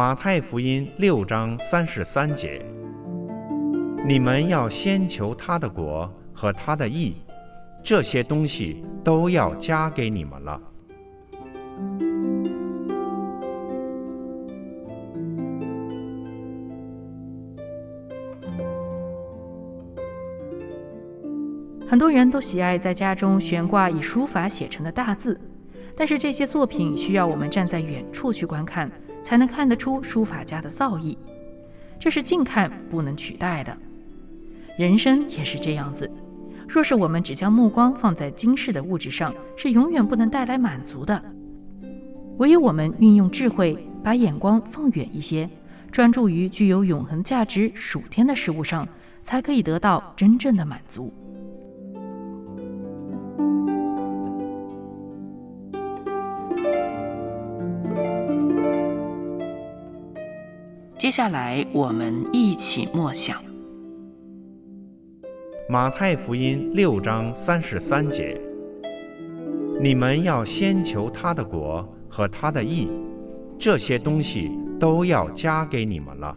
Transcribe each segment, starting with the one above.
马太福音六章三十三节：你们要先求他的国和他的义，这些东西都要加给你们了。很多人都喜爱在家中悬挂以书法写成的大字，但是这些作品需要我们站在远处去观看。才能看得出书法家的造诣，这是近看不能取代的。人生也是这样子，若是我们只将目光放在今世的物质上，是永远不能带来满足的。唯有我们运用智慧，把眼光放远一些，专注于具有永恒价值属天的事物上，才可以得到真正的满足。接下来，我们一起默想《马太福音》六章三十三节：“你们要先求他的国和他的义，这些东西都要加给你们了。”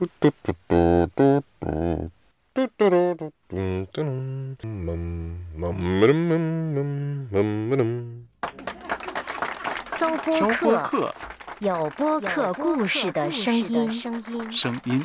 嘟嘟嘟嘟嘟嘟，嘟嘟嘟嘟嘟嘟，嗯嗯嗯搜播客，有播客故事的声音，声音，声音。